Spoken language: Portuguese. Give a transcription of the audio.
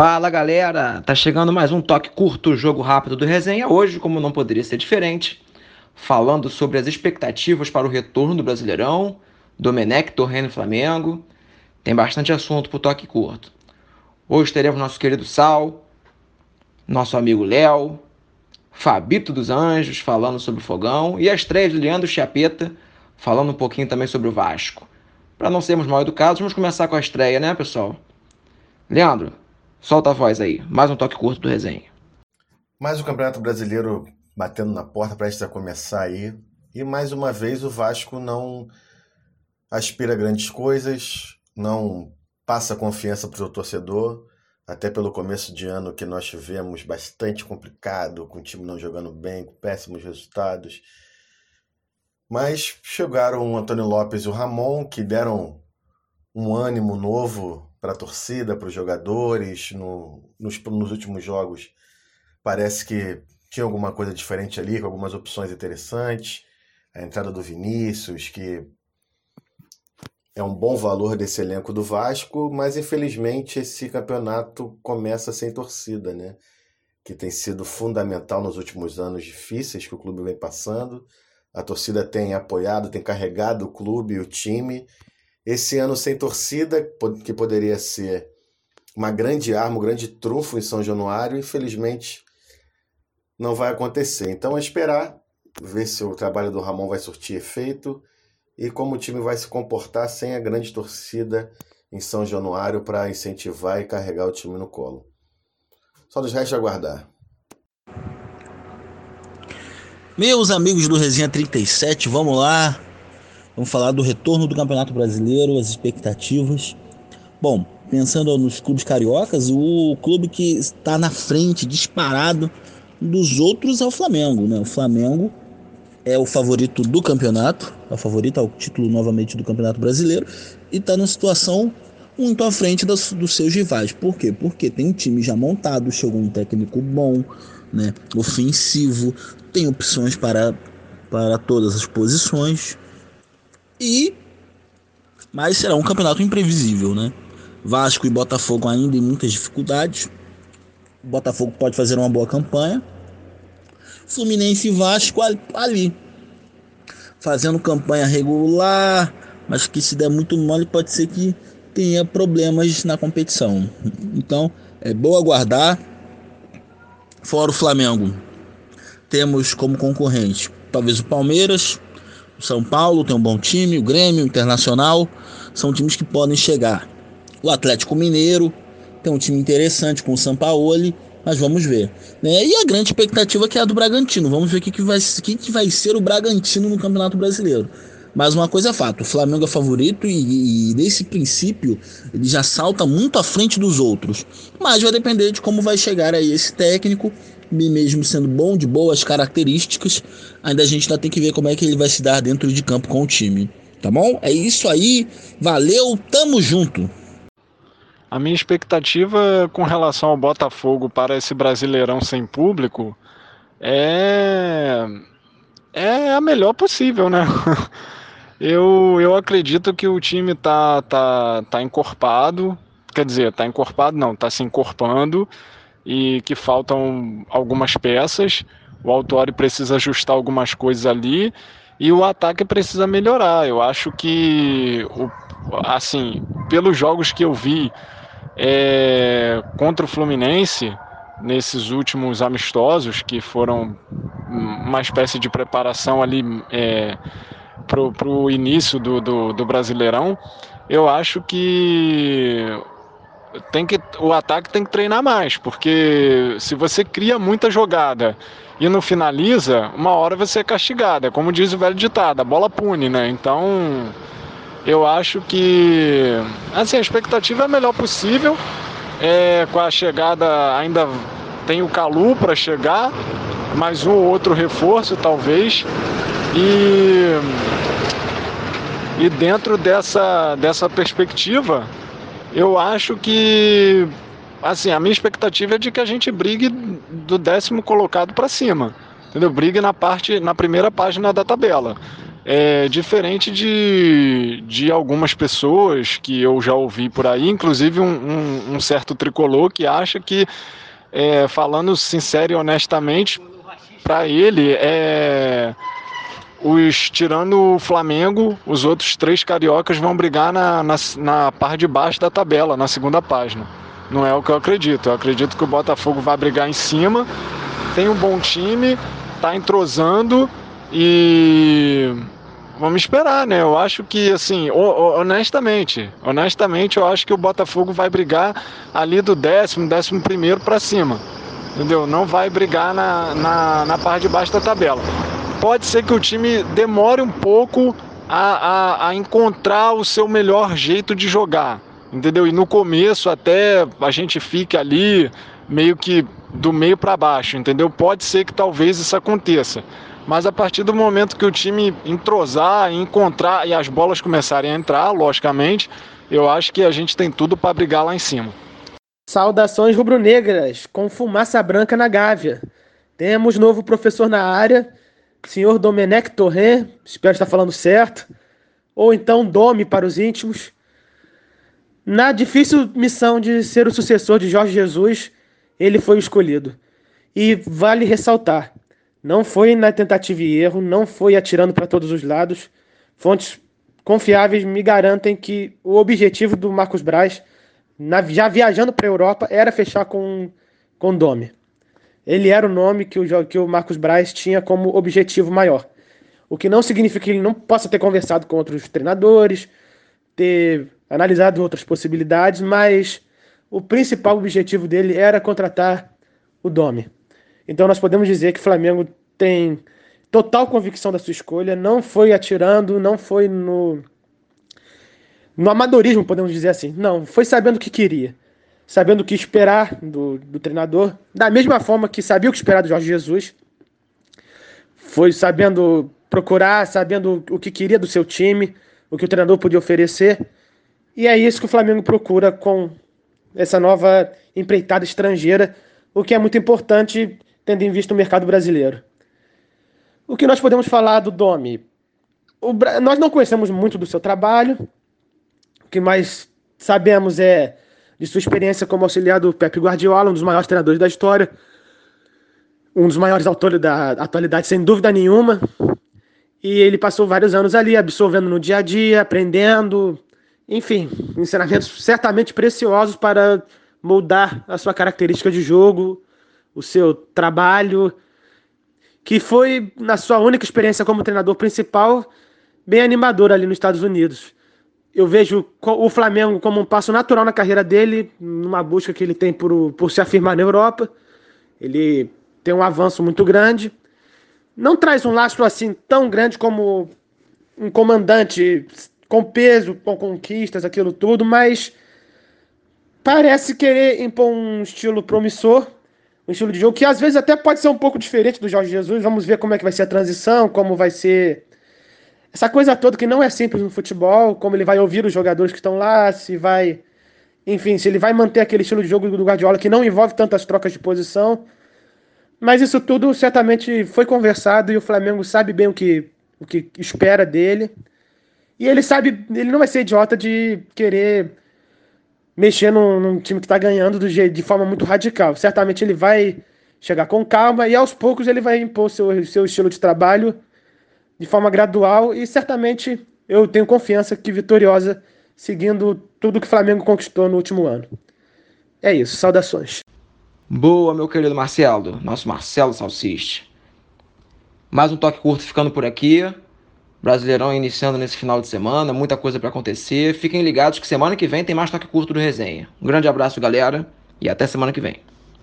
Fala galera, tá chegando mais um toque curto, jogo rápido do resenha. Hoje, como não poderia ser diferente, falando sobre as expectativas para o retorno do Brasileirão, Domenech, Torreno e Flamengo. Tem bastante assunto pro toque curto. Hoje teremos nosso querido Sal, nosso amigo Léo, Fabito dos Anjos falando sobre o fogão e a estreia de Leandro Chapeta falando um pouquinho também sobre o Vasco. Para não sermos mal educados, vamos começar com a estreia, né, pessoal? Leandro, solta a voz aí. Mais um toque curto do resenha. Mais o um Campeonato Brasileiro batendo na porta, prestes a começar aí. E mais uma vez o Vasco não aspira grandes coisas, não passa confiança para o torcedor, até pelo começo de ano que nós tivemos bastante complicado, com o time não jogando bem, com péssimos resultados. Mas chegaram o Antônio Lopes e o Ramon, que deram um ânimo novo para a torcida, para os jogadores. No, nos, nos últimos jogos, parece que tinha alguma coisa diferente ali, com algumas opções interessantes. A entrada do Vinícius, que é um bom valor desse elenco do Vasco, mas infelizmente esse campeonato começa sem torcida, né? Que tem sido fundamental nos últimos anos difíceis que o clube vem passando. A torcida tem apoiado, tem carregado o clube e o time. Esse ano sem torcida, que poderia ser uma grande arma, um grande trunfo em São Januário, infelizmente não vai acontecer. Então é esperar, ver se o trabalho do Ramon vai surtir efeito e como o time vai se comportar sem a grande torcida em São Januário para incentivar e carregar o time no colo. Só nos resta aguardar. Meus amigos do Resenha 37, vamos lá. Vamos falar do retorno do Campeonato Brasileiro, as expectativas. Bom, pensando nos clubes cariocas, o clube que está na frente, disparado dos outros é o Flamengo, né? O Flamengo é o favorito do campeonato, é o favorito ao título novamente do Campeonato Brasileiro e está numa situação muito à frente dos seus rivais. Por quê? Porque tem um time já montado, chegou um técnico bom, né, ofensivo, tem opções para, para todas as posições e mas será um campeonato imprevisível, né? Vasco e Botafogo ainda em muitas dificuldades. O Botafogo pode fazer uma boa campanha. Fluminense e Vasco ali, fazendo campanha regular, mas que se der muito mole pode ser que tenha problemas na competição. Então é bom aguardar. Fora o Flamengo, temos como concorrente talvez o Palmeiras, o São Paulo tem um bom time, o Grêmio, o Internacional, são times que podem chegar. O Atlético Mineiro tem um time interessante com o Sampaoli, mas vamos ver. Né? E a grande expectativa que é a do Bragantino. Vamos ver o que, que, vai, que, que vai ser o Bragantino no Campeonato Brasileiro. Mas uma coisa é fato, o Flamengo é favorito e, e nesse princípio ele já salta muito à frente dos outros. Mas vai depender de como vai chegar aí esse técnico, mesmo sendo bom, de boas características, ainda a gente ainda tem que ver como é que ele vai se dar dentro de campo com o time. Tá bom? É isso aí, valeu, tamo junto! A minha expectativa com relação ao Botafogo para esse Brasileirão sem público é é a melhor possível, né? Eu, eu acredito que o time tá, tá, tá encorpado, quer dizer, tá encorpado não, tá se encorpando e que faltam algumas peças. O Autori precisa ajustar algumas coisas ali e o ataque precisa melhorar. Eu acho que, assim, pelos jogos que eu vi é, contra o Fluminense, nesses últimos amistosos, que foram uma espécie de preparação ali é, para o início do, do, do Brasileirão, eu acho que tem que o ataque tem que treinar mais, porque se você cria muita jogada e não finaliza, uma hora você é castigada, como diz o velho ditado, a bola pune, né? Então, eu acho que assim, a expectativa é a melhor possível. É, com a chegada ainda tem o Calu para chegar, mais um ou outro reforço talvez. E, e dentro dessa, dessa perspectiva, eu acho que assim, a minha expectativa é de que a gente brigue do décimo colocado para cima. Entendeu? Brigue na parte na primeira página da tabela. É diferente de, de algumas pessoas que eu já ouvi por aí, inclusive um, um, um certo tricolor que acha que, é, falando sincero e honestamente, para ele, é, os tirando o Flamengo, os outros três cariocas vão brigar na, na, na parte de baixo da tabela, na segunda página. Não é o que eu acredito. Eu acredito que o Botafogo vai brigar em cima, tem um bom time, tá entrosando e vamos esperar, né? Eu acho que, assim, honestamente, honestamente, eu acho que o Botafogo vai brigar ali do décimo, décimo primeiro para cima, entendeu? Não vai brigar na, na, na parte de baixo da tabela. Pode ser que o time demore um pouco a, a, a encontrar o seu melhor jeito de jogar, entendeu? E no começo até a gente fique ali meio que do meio para baixo, entendeu? Pode ser que talvez isso aconteça. Mas a partir do momento que o time entrosar, encontrar e as bolas começarem a entrar, logicamente, eu acho que a gente tem tudo para brigar lá em cima. Saudações rubro-negras, com fumaça branca na Gávea. Temos novo professor na área, senhor Domenech Torren, espero estar falando certo, ou então Dome para os íntimos. Na difícil missão de ser o sucessor de Jorge Jesus, ele foi escolhido. E vale ressaltar, não foi na tentativa e erro, não foi atirando para todos os lados. Fontes confiáveis me garantem que o objetivo do Marcos Braz, na, já viajando para a Europa, era fechar com, com Dome. Ele era o nome que o, que o Marcos Braz tinha como objetivo maior. O que não significa que ele não possa ter conversado com outros treinadores, ter analisado outras possibilidades, mas o principal objetivo dele era contratar o Dome. Então nós podemos dizer que o Flamengo tem total convicção da sua escolha, não foi atirando, não foi no no amadorismo, podemos dizer assim. Não, foi sabendo o que queria, sabendo o que esperar do, do treinador, da mesma forma que sabia o que esperar do Jorge Jesus. Foi sabendo procurar, sabendo o que queria do seu time, o que o treinador podia oferecer. E é isso que o Flamengo procura com essa nova empreitada estrangeira, o que é muito importante tendo em vista o mercado brasileiro. O que nós podemos falar do Domi? O, nós não conhecemos muito do seu trabalho, o que mais sabemos é de sua experiência como auxiliar do Pepe Guardiola, um dos maiores treinadores da história, um dos maiores autores da atualidade, sem dúvida nenhuma. E ele passou vários anos ali, absorvendo no dia a dia, aprendendo, enfim, ensinamentos certamente preciosos para moldar a sua característica de jogo, o seu trabalho, que foi, na sua única experiência como treinador principal, bem animador ali nos Estados Unidos. Eu vejo o Flamengo como um passo natural na carreira dele, numa busca que ele tem por, por se afirmar na Europa. Ele tem um avanço muito grande. Não traz um lastro assim tão grande como um comandante com peso, com conquistas, aquilo tudo, mas parece querer impor um estilo promissor um estilo de jogo que às vezes até pode ser um pouco diferente do Jorge Jesus. Vamos ver como é que vai ser a transição, como vai ser essa coisa toda que não é simples no futebol, como ele vai ouvir os jogadores que estão lá, se vai, enfim, se ele vai manter aquele estilo de jogo do Guardiola que não envolve tantas trocas de posição. Mas isso tudo certamente foi conversado e o Flamengo sabe bem o que, o que espera dele. E ele sabe, ele não vai ser idiota de querer mexer num, num time que está ganhando do, de forma muito radical. Certamente ele vai chegar com calma e aos poucos ele vai impor seu, seu estilo de trabalho de forma gradual e certamente eu tenho confiança que vitoriosa seguindo tudo que o Flamengo conquistou no último ano. É isso, saudações. Boa, meu querido Marcelo, nosso Marcelo Salsiste. Mais um toque curto ficando por aqui. Brasileirão iniciando nesse final de semana, muita coisa para acontecer. Fiquem ligados que semana que vem tem mais toque curto do resenha. Um grande abraço, galera, e até semana que vem.